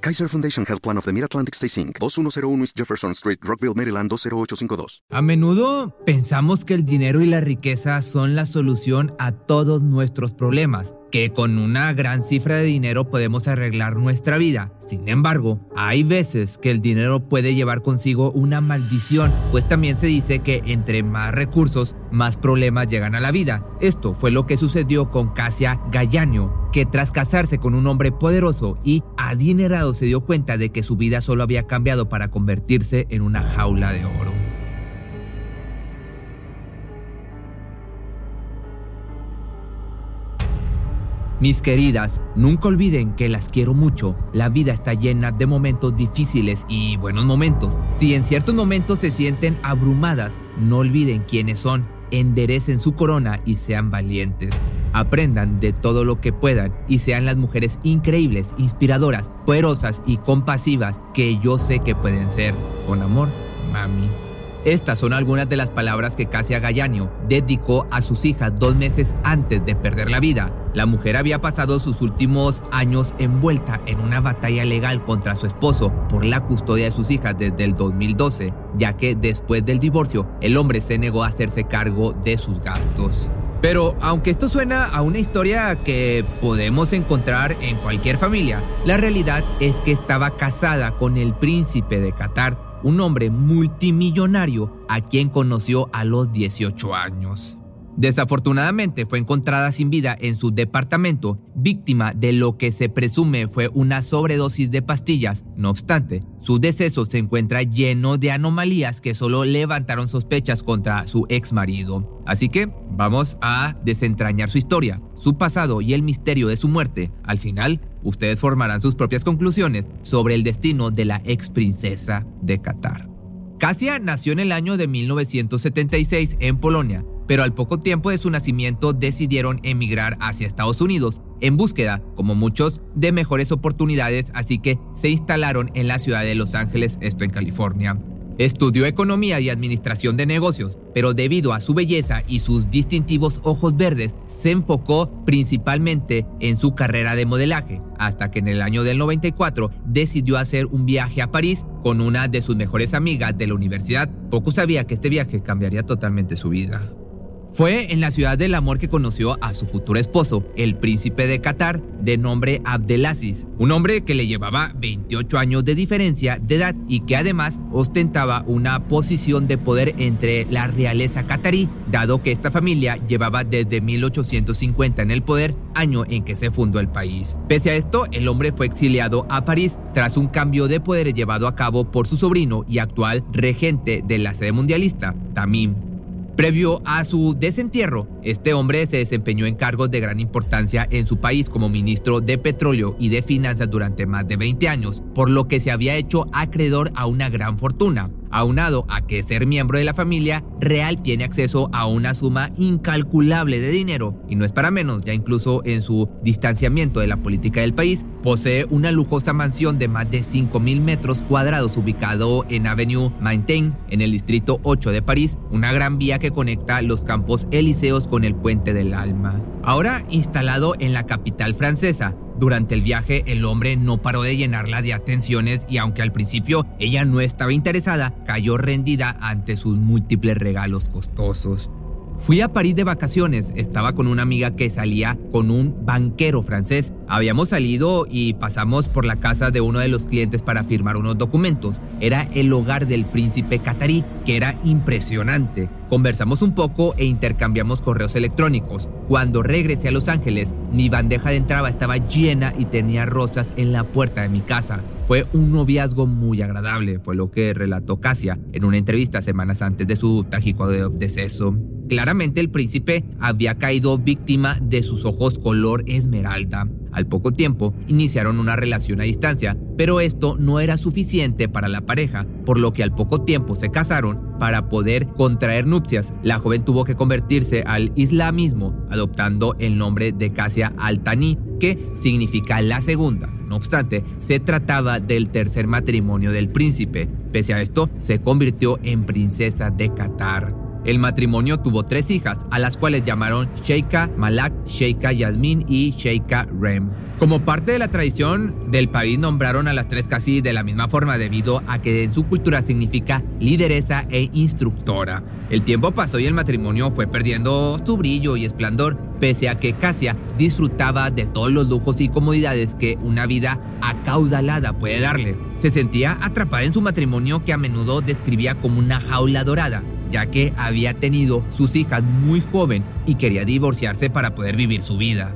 Kaiser Foundation Health Plan of the Mid-Atlantic Stay Inc. 2101 East Jefferson Street, Rockville, Maryland 20852. A menudo pensamos que el dinero y la riqueza son la solución a todos nuestros problemas que con una gran cifra de dinero podemos arreglar nuestra vida. Sin embargo, hay veces que el dinero puede llevar consigo una maldición, pues también se dice que entre más recursos, más problemas llegan a la vida. Esto fue lo que sucedió con Casia Gallanio, que tras casarse con un hombre poderoso y adinerado se dio cuenta de que su vida solo había cambiado para convertirse en una jaula de oro. Mis queridas, nunca olviden que las quiero mucho. La vida está llena de momentos difíciles y buenos momentos. Si en ciertos momentos se sienten abrumadas, no olviden quiénes son. Enderecen su corona y sean valientes. Aprendan de todo lo que puedan y sean las mujeres increíbles, inspiradoras, poderosas y compasivas que yo sé que pueden ser. Con amor, mami. Estas son algunas de las palabras que Casia Gallanio dedicó a sus hijas dos meses antes de perder la vida. La mujer había pasado sus últimos años envuelta en una batalla legal contra su esposo por la custodia de sus hijas desde el 2012, ya que después del divorcio el hombre se negó a hacerse cargo de sus gastos. Pero aunque esto suena a una historia que podemos encontrar en cualquier familia, la realidad es que estaba casada con el príncipe de Qatar, un hombre multimillonario a quien conoció a los 18 años. Desafortunadamente fue encontrada sin vida en su departamento, víctima de lo que se presume fue una sobredosis de pastillas. No obstante, su deceso se encuentra lleno de anomalías que solo levantaron sospechas contra su ex marido. Así que vamos a desentrañar su historia, su pasado y el misterio de su muerte. Al final, ustedes formarán sus propias conclusiones sobre el destino de la ex princesa de Qatar. Casia nació en el año de 1976 en Polonia pero al poco tiempo de su nacimiento decidieron emigrar hacia Estados Unidos en búsqueda, como muchos, de mejores oportunidades, así que se instalaron en la ciudad de Los Ángeles, esto en California. Estudió economía y administración de negocios, pero debido a su belleza y sus distintivos ojos verdes, se enfocó principalmente en su carrera de modelaje, hasta que en el año del 94 decidió hacer un viaje a París con una de sus mejores amigas de la universidad. Poco sabía que este viaje cambiaría totalmente su vida. Fue en la ciudad del amor que conoció a su futuro esposo, el príncipe de Qatar, de nombre Abdelaziz, un hombre que le llevaba 28 años de diferencia de edad y que además ostentaba una posición de poder entre la realeza qatarí, dado que esta familia llevaba desde 1850 en el poder, año en que se fundó el país. Pese a esto, el hombre fue exiliado a París tras un cambio de poder llevado a cabo por su sobrino y actual regente de la sede mundialista, Tamim Previo a su desentierro, Este hombre se desempeñó en cargos de gran importancia en su país como ministro de Petróleo y de Finanzas durante más de 20 años, por lo que se había hecho acreedor a una gran fortuna aunado a que ser miembro de la familia real tiene acceso a una suma incalculable de dinero, y no es para menos, ya incluso en su distanciamiento de la política del país, posee una lujosa mansión de más de 5.000 metros cuadrados ubicado en Avenue Maintain, en el distrito 8 de París, una gran vía que conecta los campos elíseos con el puente del Alma. Ahora instalado en la capital francesa, durante el viaje, el hombre no paró de llenarla de atenciones y aunque al principio ella no estaba interesada, cayó rendida ante sus múltiples regalos costosos. Fui a París de vacaciones, estaba con una amiga que salía con un banquero francés. Habíamos salido y pasamos por la casa de uno de los clientes para firmar unos documentos. Era el hogar del príncipe catarí, que era impresionante. Conversamos un poco e intercambiamos correos electrónicos. Cuando regresé a Los Ángeles, mi bandeja de entrada estaba llena y tenía rosas en la puerta de mi casa. Fue un noviazgo muy agradable, fue lo que relató Casia en una entrevista semanas antes de su trágico deceso. Claramente el príncipe había caído víctima de sus ojos color esmeralda. Al poco tiempo iniciaron una relación a distancia, pero esto no era suficiente para la pareja, por lo que al poco tiempo se casaron para poder contraer nupcias. La joven tuvo que convertirse al islamismo, adoptando el nombre de Casia Altani, que significa la segunda. No obstante, se trataba del tercer matrimonio del príncipe. Pese a esto, se convirtió en princesa de Qatar. El matrimonio tuvo tres hijas, a las cuales llamaron Sheikha Malak, Sheikha Yasmin y Sheikha Rem. Como parte de la tradición del país nombraron a las tres casi de la misma forma debido a que en su cultura significa lideresa e instructora. El tiempo pasó y el matrimonio fue perdiendo su brillo y esplendor, pese a que Casia disfrutaba de todos los lujos y comodidades que una vida acaudalada puede darle. Se sentía atrapada en su matrimonio que a menudo describía como una jaula dorada ya que había tenido sus hijas muy joven y quería divorciarse para poder vivir su vida.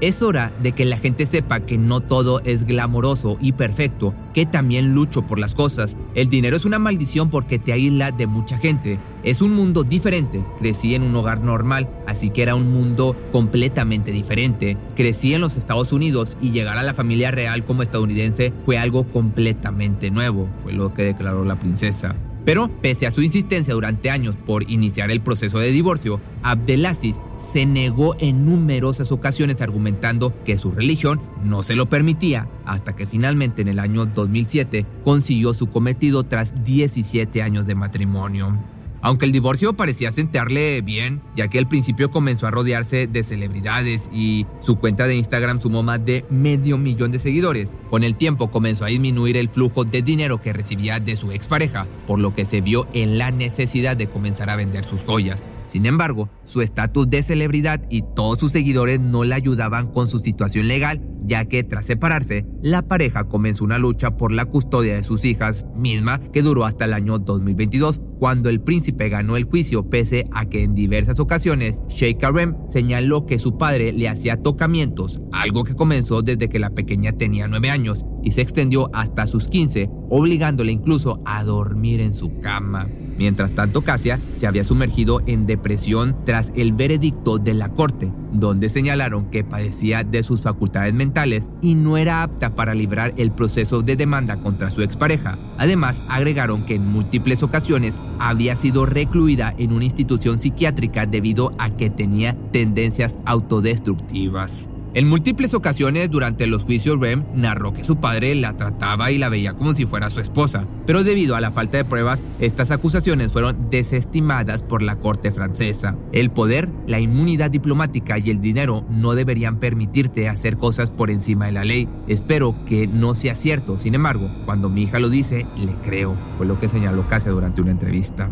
Es hora de que la gente sepa que no todo es glamoroso y perfecto, que también lucho por las cosas. El dinero es una maldición porque te aísla de mucha gente. Es un mundo diferente. Crecí en un hogar normal, así que era un mundo completamente diferente. Crecí en los Estados Unidos y llegar a la familia real como estadounidense fue algo completamente nuevo, fue lo que declaró la princesa. Pero, pese a su insistencia durante años por iniciar el proceso de divorcio, Abdelaziz se negó en numerosas ocasiones argumentando que su religión no se lo permitía, hasta que finalmente en el año 2007 consiguió su cometido tras 17 años de matrimonio. Aunque el divorcio parecía sentarle bien, ya que al principio comenzó a rodearse de celebridades y su cuenta de Instagram sumó más de medio millón de seguidores, con el tiempo comenzó a disminuir el flujo de dinero que recibía de su expareja, por lo que se vio en la necesidad de comenzar a vender sus joyas. Sin embargo, su estatus de celebridad y todos sus seguidores no le ayudaban con su situación legal, ya que tras separarse, la pareja comenzó una lucha por la custodia de sus hijas, misma que duró hasta el año 2022, cuando el príncipe ganó el juicio pese a que en diversas ocasiones Sheikh Karem señaló que su padre le hacía tocamientos, algo que comenzó desde que la pequeña tenía 9 años y se extendió hasta sus 15, obligándole incluso a dormir en su cama. Mientras tanto, Casia se había sumergido en depresión tras el veredicto de la corte, donde señalaron que padecía de sus facultades mentales y no era apta para librar el proceso de demanda contra su expareja. Además, agregaron que en múltiples ocasiones había sido recluida en una institución psiquiátrica debido a que tenía tendencias autodestructivas. En múltiples ocasiones durante los juicios Rem narró que su padre la trataba y la veía como si fuera su esposa, pero debido a la falta de pruebas, estas acusaciones fueron desestimadas por la corte francesa. El poder, la inmunidad diplomática y el dinero no deberían permitirte hacer cosas por encima de la ley. Espero que no sea cierto, sin embargo, cuando mi hija lo dice, le creo, fue lo que señaló Casia durante una entrevista.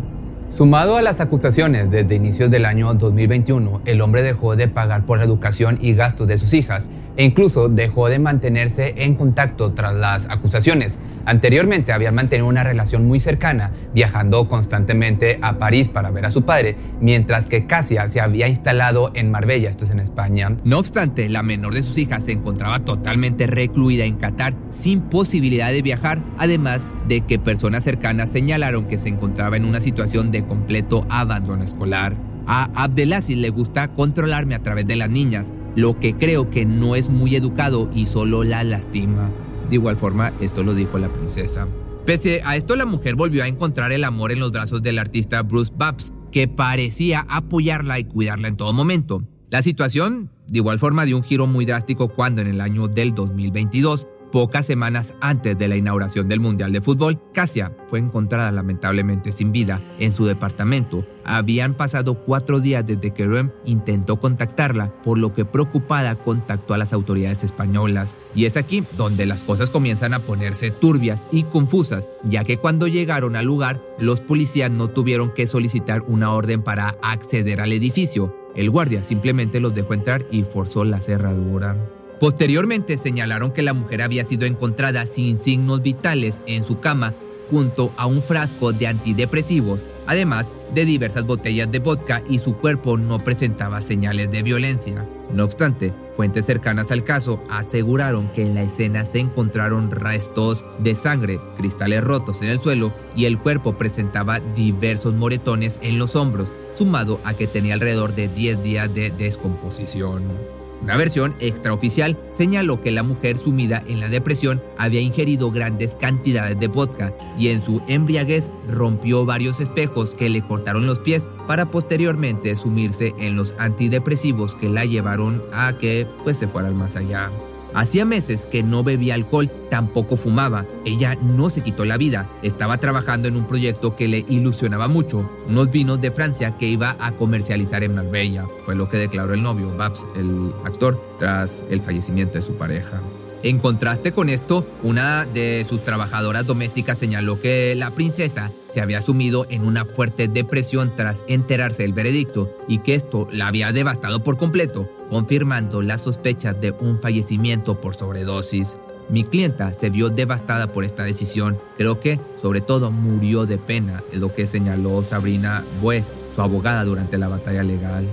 Sumado a las acusaciones desde inicios del año 2021, el hombre dejó de pagar por la educación y gastos de sus hijas e incluso dejó de mantenerse en contacto tras las acusaciones. Anteriormente había mantenido una relación muy cercana, viajando constantemente a París para ver a su padre, mientras que Casia se había instalado en Marbella, esto es en España. No obstante, la menor de sus hijas se encontraba totalmente recluida en Qatar, sin posibilidad de viajar, además de que personas cercanas señalaron que se encontraba en una situación de completo abandono escolar. A Abdelaziz le gusta controlarme a través de las niñas, lo que creo que no es muy educado y solo la lastima. De igual forma, esto lo dijo la princesa. Pese a esto, la mujer volvió a encontrar el amor en los brazos del artista Bruce Babs, que parecía apoyarla y cuidarla en todo momento. La situación, de igual forma, dio un giro muy drástico cuando en el año del 2022 Pocas semanas antes de la inauguración del Mundial de Fútbol, Cassia fue encontrada lamentablemente sin vida en su departamento. Habían pasado cuatro días desde que Rem intentó contactarla, por lo que preocupada contactó a las autoridades españolas. Y es aquí donde las cosas comienzan a ponerse turbias y confusas, ya que cuando llegaron al lugar, los policías no tuvieron que solicitar una orden para acceder al edificio. El guardia simplemente los dejó entrar y forzó la cerradura. Posteriormente señalaron que la mujer había sido encontrada sin signos vitales en su cama junto a un frasco de antidepresivos, además de diversas botellas de vodka y su cuerpo no presentaba señales de violencia. No obstante, fuentes cercanas al caso aseguraron que en la escena se encontraron restos de sangre, cristales rotos en el suelo y el cuerpo presentaba diversos moretones en los hombros, sumado a que tenía alrededor de 10 días de descomposición. Una versión extraoficial señaló que la mujer sumida en la depresión había ingerido grandes cantidades de vodka y en su embriaguez rompió varios espejos que le cortaron los pies para posteriormente sumirse en los antidepresivos que la llevaron a que pues se fuera al más allá. Hacía meses que no bebía alcohol, tampoco fumaba. Ella no se quitó la vida. Estaba trabajando en un proyecto que le ilusionaba mucho, unos vinos de Francia que iba a comercializar en Marbella. Fue lo que declaró el novio, Babs, el actor, tras el fallecimiento de su pareja. En contraste con esto, una de sus trabajadoras domésticas señaló que la princesa se había sumido en una fuerte depresión tras enterarse del veredicto y que esto la había devastado por completo, confirmando las sospechas de un fallecimiento por sobredosis. Mi clienta se vio devastada por esta decisión. Creo que, sobre todo, murió de pena, es lo que señaló Sabrina Bue, su abogada durante la batalla legal.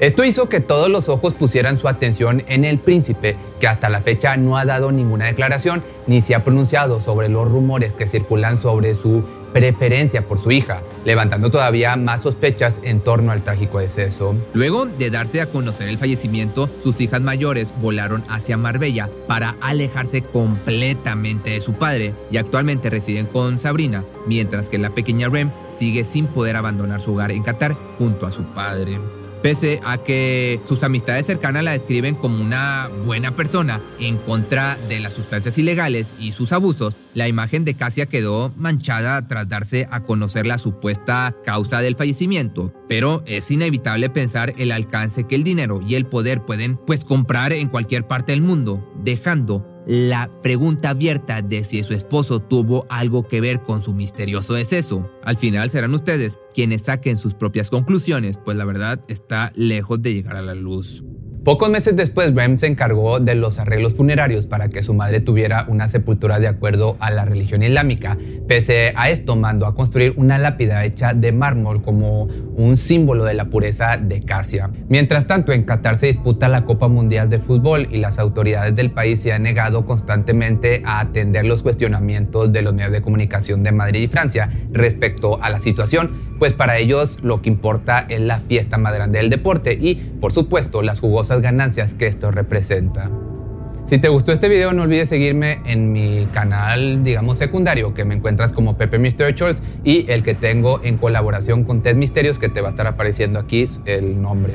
Esto hizo que todos los ojos pusieran su atención en el príncipe, que hasta la fecha no ha dado ninguna declaración ni se ha pronunciado sobre los rumores que circulan sobre su preferencia por su hija, levantando todavía más sospechas en torno al trágico deceso. Luego de darse a conocer el fallecimiento, sus hijas mayores volaron hacia Marbella para alejarse completamente de su padre y actualmente residen con Sabrina, mientras que la pequeña Rem sigue sin poder abandonar su hogar en Qatar junto a su padre. Pese a que sus amistades cercanas la describen como una buena persona en contra de las sustancias ilegales y sus abusos, la imagen de Cassia quedó manchada tras darse a conocer la supuesta causa del fallecimiento. Pero es inevitable pensar el alcance que el dinero y el poder pueden pues comprar en cualquier parte del mundo, dejando la pregunta abierta de si su esposo tuvo algo que ver con su misterioso deceso. Al final serán ustedes quienes saquen sus propias conclusiones, pues la verdad está lejos de llegar a la luz. Pocos meses después, Rem se encargó de los arreglos funerarios para que su madre tuviera una sepultura de acuerdo a la religión islámica. Pese a esto, mandó a construir una lápida hecha de mármol como un símbolo de la pureza de Casia. Mientras tanto, en Qatar se disputa la Copa Mundial de Fútbol y las autoridades del país se han negado constantemente a atender los cuestionamientos de los medios de comunicación de Madrid y Francia respecto a la situación pues para ellos lo que importa es la fiesta más grande del deporte y, por supuesto, las jugosas ganancias que esto representa. Si te gustó este video, no olvides seguirme en mi canal, digamos, secundario, que me encuentras como Pepe Mystery Choice y el que tengo en colaboración con Test Misterios, que te va a estar apareciendo aquí el nombre.